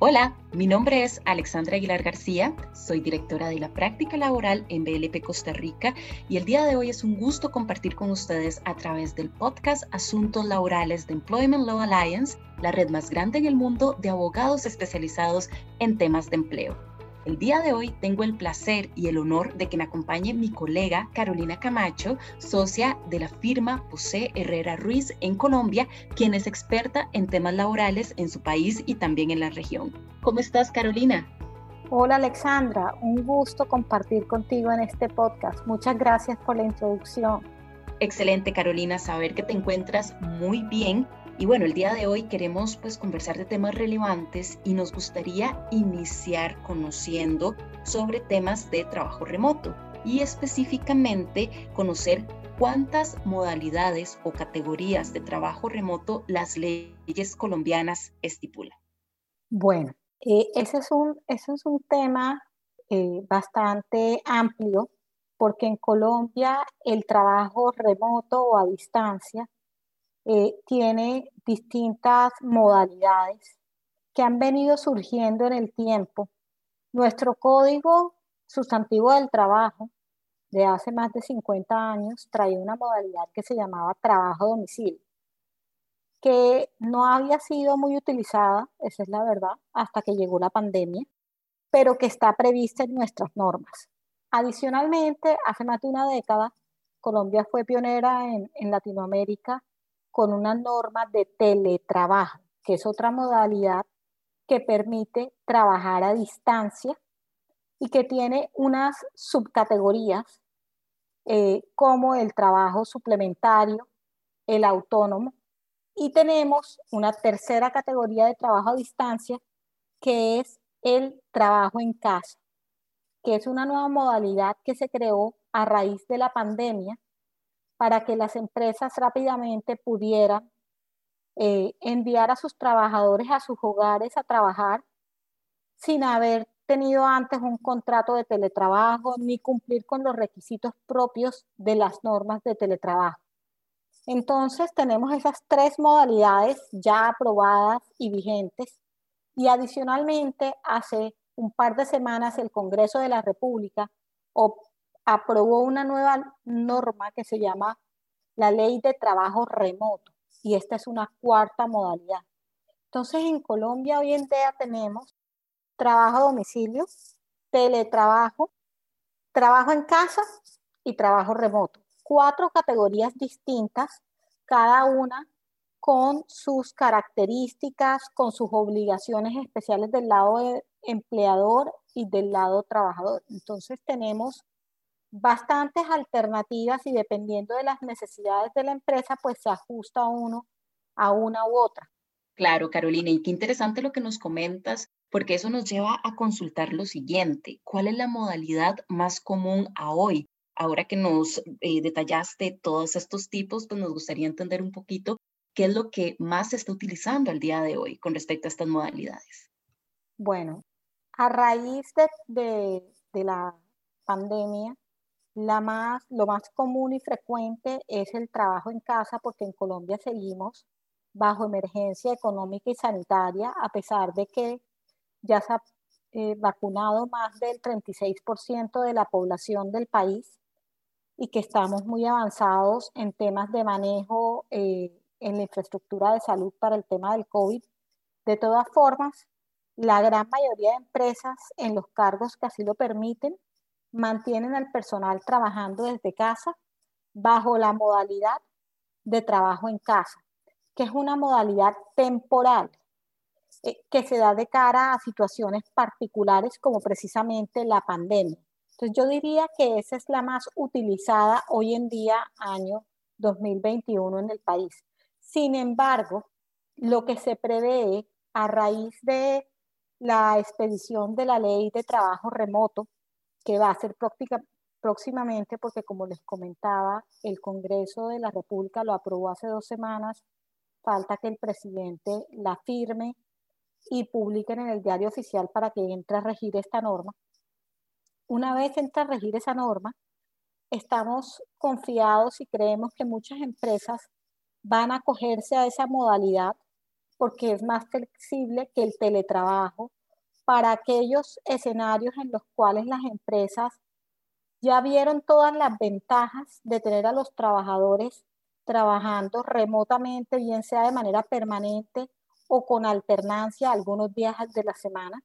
Hola, mi nombre es Alexandra Aguilar García, soy directora de la práctica laboral en BLP Costa Rica y el día de hoy es un gusto compartir con ustedes a través del podcast Asuntos Laborales de Employment Law Alliance, la red más grande en el mundo de abogados especializados en temas de empleo. El día de hoy tengo el placer y el honor de que me acompañe mi colega Carolina Camacho, socia de la firma José Herrera Ruiz en Colombia, quien es experta en temas laborales en su país y también en la región. ¿Cómo estás, Carolina? Hola Alexandra, un gusto compartir contigo en este podcast. Muchas gracias por la introducción. Excelente Carolina, saber que te encuentras muy bien y bueno, el día de hoy queremos pues conversar de temas relevantes y nos gustaría iniciar conociendo sobre temas de trabajo remoto y específicamente conocer cuántas modalidades o categorías de trabajo remoto las leyes colombianas estipulan. Bueno, eh, ese, es un, ese es un tema eh, bastante amplio porque en Colombia el trabajo remoto o a distancia eh, tiene distintas modalidades que han venido surgiendo en el tiempo. Nuestro código sustantivo del trabajo de hace más de 50 años traía una modalidad que se llamaba trabajo domicilio, que no había sido muy utilizada, esa es la verdad, hasta que llegó la pandemia, pero que está prevista en nuestras normas. Adicionalmente, hace más de una década, Colombia fue pionera en, en Latinoamérica con una norma de teletrabajo, que es otra modalidad que permite trabajar a distancia y que tiene unas subcategorías eh, como el trabajo suplementario, el autónomo, y tenemos una tercera categoría de trabajo a distancia que es el trabajo en casa, que es una nueva modalidad que se creó a raíz de la pandemia para que las empresas rápidamente pudieran eh, enviar a sus trabajadores a sus hogares a trabajar sin haber tenido antes un contrato de teletrabajo ni cumplir con los requisitos propios de las normas de teletrabajo. Entonces tenemos esas tres modalidades ya aprobadas y vigentes y adicionalmente hace un par de semanas el Congreso de la República aprobó una nueva norma que se llama la ley de trabajo remoto y esta es una cuarta modalidad. Entonces en Colombia hoy en día tenemos trabajo a domicilio, teletrabajo, trabajo en casa y trabajo remoto. Cuatro categorías distintas, cada una con sus características, con sus obligaciones especiales del lado empleador y del lado trabajador. Entonces tenemos bastantes alternativas y dependiendo de las necesidades de la empresa, pues se ajusta uno a una u otra. Claro, Carolina, y qué interesante lo que nos comentas, porque eso nos lleva a consultar lo siguiente, ¿cuál es la modalidad más común a hoy? Ahora que nos eh, detallaste todos estos tipos, pues nos gustaría entender un poquito qué es lo que más se está utilizando al día de hoy con respecto a estas modalidades. Bueno, a raíz de, de la pandemia, la más, lo más común y frecuente es el trabajo en casa porque en Colombia seguimos bajo emergencia económica y sanitaria, a pesar de que ya se ha eh, vacunado más del 36% de la población del país y que estamos muy avanzados en temas de manejo eh, en la infraestructura de salud para el tema del COVID. De todas formas, la gran mayoría de empresas en los cargos que así lo permiten mantienen al personal trabajando desde casa bajo la modalidad de trabajo en casa, que es una modalidad temporal eh, que se da de cara a situaciones particulares como precisamente la pandemia. Entonces yo diría que esa es la más utilizada hoy en día, año 2021 en el país. Sin embargo, lo que se prevé a raíz de la expedición de la ley de trabajo remoto que va a ser práctica próximamente, porque como les comentaba, el Congreso de la República lo aprobó hace dos semanas, falta que el presidente la firme y publiquen en el diario oficial para que entre a regir esta norma. Una vez entra a regir esa norma, estamos confiados y creemos que muchas empresas van a acogerse a esa modalidad porque es más flexible que el teletrabajo para aquellos escenarios en los cuales las empresas ya vieron todas las ventajas de tener a los trabajadores trabajando remotamente, bien sea de manera permanente o con alternancia algunos días de la semana.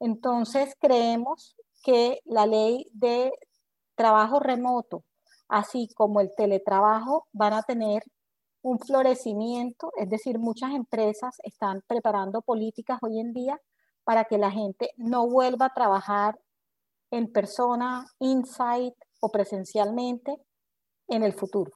Entonces, creemos que la ley de trabajo remoto, así como el teletrabajo, van a tener un florecimiento, es decir, muchas empresas están preparando políticas hoy en día para que la gente no vuelva a trabajar en persona, inside o presencialmente en el futuro.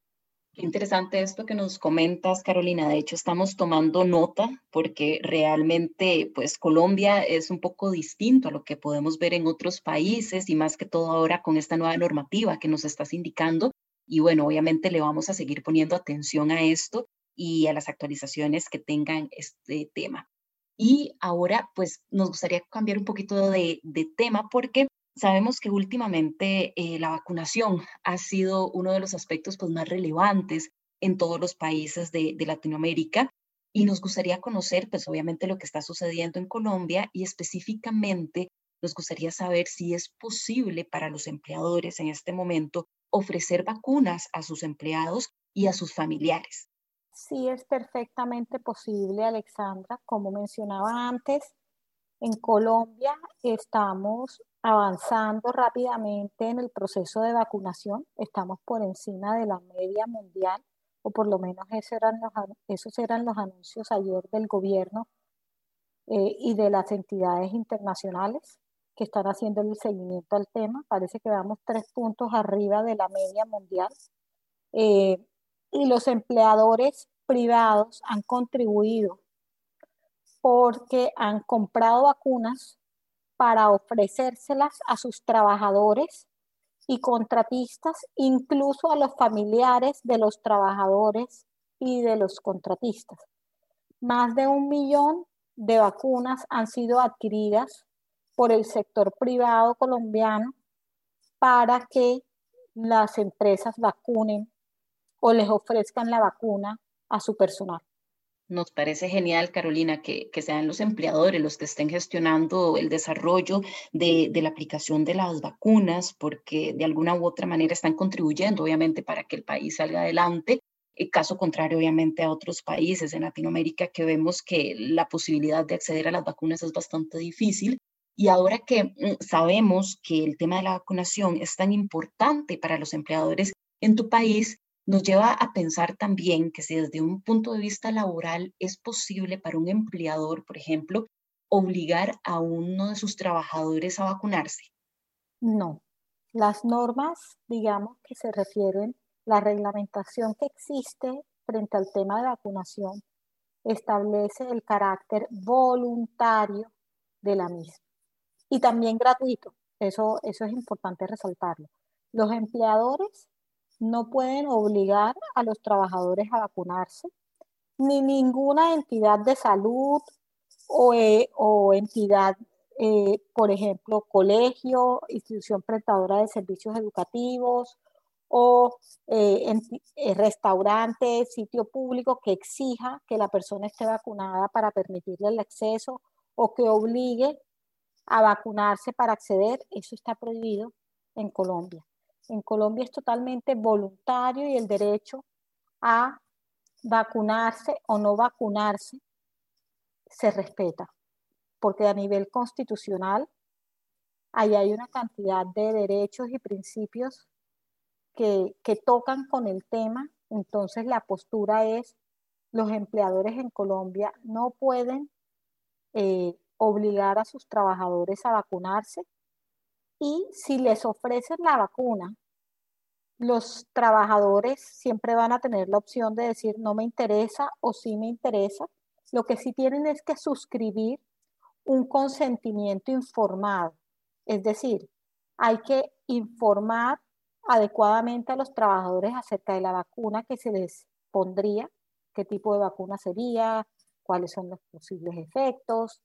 Qué interesante esto que nos comentas, Carolina. De hecho, estamos tomando nota porque realmente, pues, Colombia es un poco distinto a lo que podemos ver en otros países y más que todo ahora con esta nueva normativa que nos estás indicando. Y bueno, obviamente le vamos a seguir poniendo atención a esto y a las actualizaciones que tengan este tema. Y ahora, pues, nos gustaría cambiar un poquito de, tema porque Sabemos que últimamente eh, la vacunación ha sido uno de los aspectos pues, más relevantes en todos los países de, Latinoamérica y nos gustaría conocer, pues obviamente, lo que está sucediendo en Colombia y específicamente nos gustaría saber si es posible para los empleadores en este momento ofrecer vacunas a sus empleados y a sus familiares. Sí, es perfectamente posible, Alexandra. Como mencionaba antes, en Colombia estamos avanzando rápidamente en el proceso de vacunación. Estamos por encima de la media mundial, o por lo menos esos eran los, esos eran los anuncios ayer del gobierno eh, y de las entidades internacionales que están haciendo el seguimiento al tema. Parece que vamos tres puntos arriba de la media mundial. Eh, y los empleadores privados han contribuido porque han comprado vacunas para ofrecérselas a sus trabajadores y contratistas, incluso a los familiares de los trabajadores y de los contratistas. Más de un millón de vacunas han sido adquiridas por el sector privado colombiano para que las empresas vacunen o les ofrezcan la vacuna a su personal. Nos parece genial, Carolina, que, sean los empleadores los que estén gestionando el desarrollo de, la aplicación de las vacunas, porque de alguna u otra manera están contribuyendo, obviamente, para que el país salga adelante. El caso contrario, obviamente, a otros países en Latinoamérica que vemos que la posibilidad de acceder a las vacunas es bastante difícil. Y ahora que mm, sabemos que el tema de la vacunación es tan importante para los empleadores en tu país, nos lleva a pensar también que si desde un punto de vista laboral es posible para un empleador, por ejemplo, obligar a uno de sus trabajadores a vacunarse. No, las normas, digamos, que se refieren, la reglamentación que existe frente al tema de vacunación establece el carácter voluntario de la misma y también gratuito. Eso, eso es importante resaltarlo. Los empleadores no pueden obligar a los trabajadores a vacunarse, ni ninguna entidad de salud o, eh, entidad, eh, por ejemplo, colegio, institución prestadora de servicios educativos o eh, restaurante, sitio público que exija que la persona esté vacunada para permitirle el acceso o que obligue a vacunarse para acceder, eso está prohibido en Colombia. En Colombia es totalmente voluntario y el derecho a vacunarse o no vacunarse se respeta, porque a nivel constitucional ahí hay una cantidad de derechos y principios que, tocan con el tema, entonces la postura es los empleadores en Colombia no pueden eh, obligar a sus trabajadores a vacunarse y si les ofrecen la vacuna, los trabajadores siempre van a tener la opción de decir no me interesa o sí me interesa. Lo que sí tienen es que suscribir un consentimiento informado. Es decir, hay que informar adecuadamente a los trabajadores acerca de la vacuna que se les pondría, qué tipo de vacuna sería, cuáles son los posibles efectos.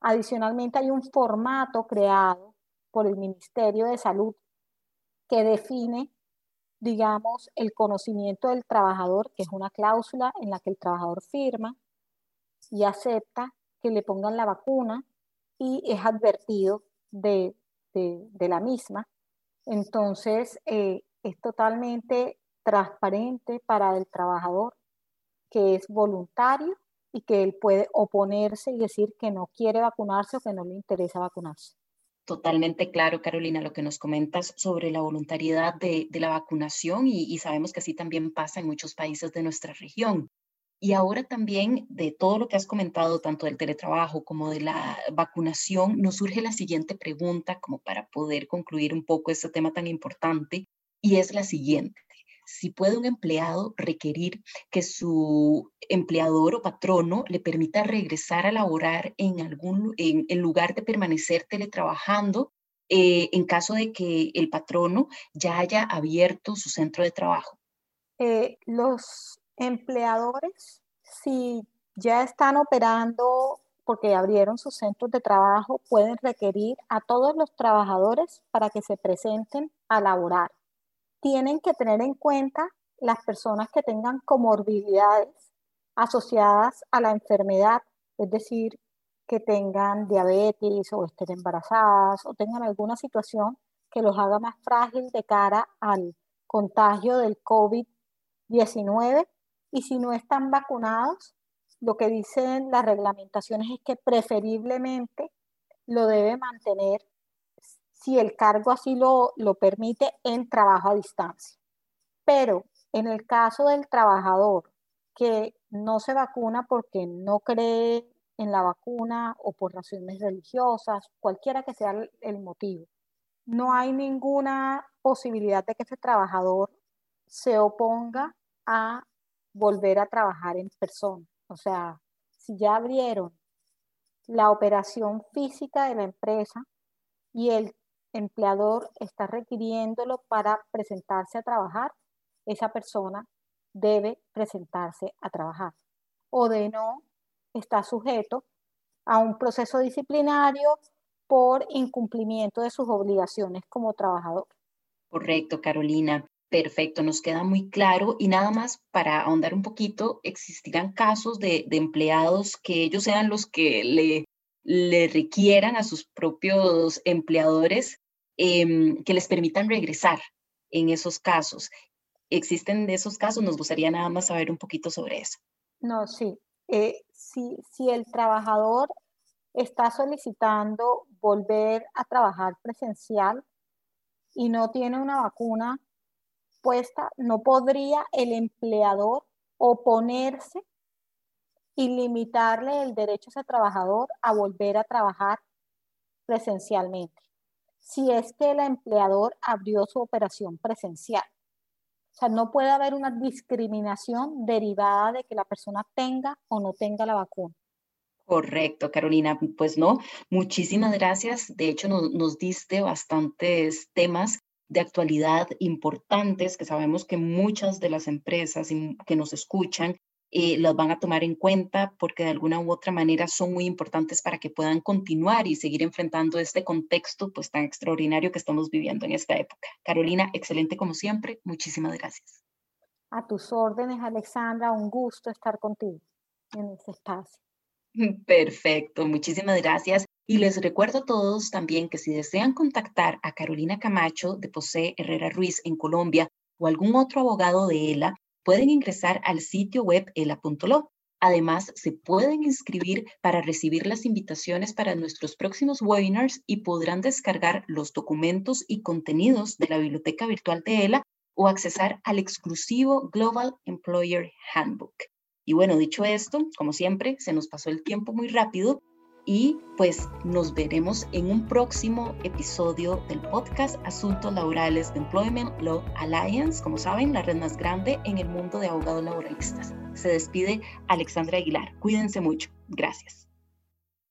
Adicionalmente hay un formato creado por el Ministerio de Salud que define, digamos, el conocimiento del trabajador, que es una cláusula en la que el trabajador firma, y acepta que le pongan la vacuna y es advertido de, la misma. Entonces, eh, es totalmente transparente para el trabajador que es voluntario y que él puede oponerse y decir que no quiere vacunarse o que no le interesa vacunarse. Totalmente claro, Carolina, lo que nos comentas sobre la voluntariedad de, la vacunación y, sabemos que así también pasa en muchos países de nuestra región. Y ahora también de todo lo que has comentado, tanto del teletrabajo como de la vacunación, nos surge la siguiente pregunta como para poder concluir un poco este tema tan importante y es la siguiente si puede un empleado requerir que su empleador o patrono le permita regresar a laborar en algún en, lugar de permanecer teletrabajando eh, en caso de que el patrono ya haya abierto su centro de trabajo. Eh, los empleadores, si ya están operando porque abrieron sus centros de trabajo, pueden requerir a todos los trabajadores para que se presenten a laborar tienen que tener en cuenta las personas que tengan comorbilidades asociadas a la enfermedad, es decir, que tengan diabetes o estén embarazadas o tengan alguna situación que los haga más frágil de cara al contagio del COVID-19 y si no están vacunados, lo que dicen las reglamentaciones es que preferiblemente lo debe mantener si el cargo así lo, lo permite en trabajo a distancia. Pero en el caso del trabajador que no se vacuna porque no cree en la vacuna o por razones religiosas, cualquiera que sea el motivo, no hay ninguna posibilidad de que ese trabajador se oponga a volver a trabajar en persona. O sea, si ya abrieron la operación física de la empresa y el empleador está requiriéndolo para presentarse a trabajar, esa persona debe presentarse a trabajar. O de no, está sujeto a un proceso disciplinario por incumplimiento de sus obligaciones como trabajador. Correcto, Carolina. Perfecto, nos queda muy claro. Y nada más para ahondar un poquito, existirán casos de, empleados que ellos sean los que le, le requieran a sus propios empleadores Em, que les permitan regresar en esos casos. ¿Existen de esos casos? Nos gustaría nada más saber un poquito sobre eso. No, sí. Eh, si, si el trabajador está solicitando volver a trabajar presencial y no tiene una vacuna puesta, no podría el empleador oponerse y limitarle el derecho a ese trabajador a volver a trabajar presencialmente si es que el empleador abrió su operación presencial. O sea, no puede haber una discriminación derivada de que la persona tenga o no tenga la vacuna. Correcto, Carolina. Pues no, muchísimas gracias. De hecho, nos, nos diste bastantes temas de actualidad importantes que sabemos que muchas de las empresas que nos escuchan eh, las van a tomar en cuenta porque de alguna u otra manera son muy importantes para que puedan continuar y seguir enfrentando este contexto pues tan extraordinario que estamos viviendo en esta época. Carolina, excelente como siempre. Muchísimas gracias. A tus órdenes, Alexandra. Un gusto estar contigo en este espacio. Perfecto, muchísimas gracias. Y les recuerdo a todos también que si desean contactar a Carolina Camacho de Posee Herrera Ruiz en Colombia o algún otro abogado de ELA, pueden ingresar al sitio web ela.lo. Además, se pueden inscribir para recibir las invitaciones para nuestros próximos webinars y podrán descargar los documentos y contenidos de la biblioteca virtual de ELA o accesar al exclusivo Global Employer Handbook. Y bueno, dicho esto, como siempre, se nos pasó el tiempo muy rápido, y pues nos veremos en un próximo episodio del podcast Asuntos Laborales de Employment Law Alliance, como saben, la red más grande en el mundo de abogados laboralistas. Se despide Alexandra Aguilar. Cuídense mucho. Gracias.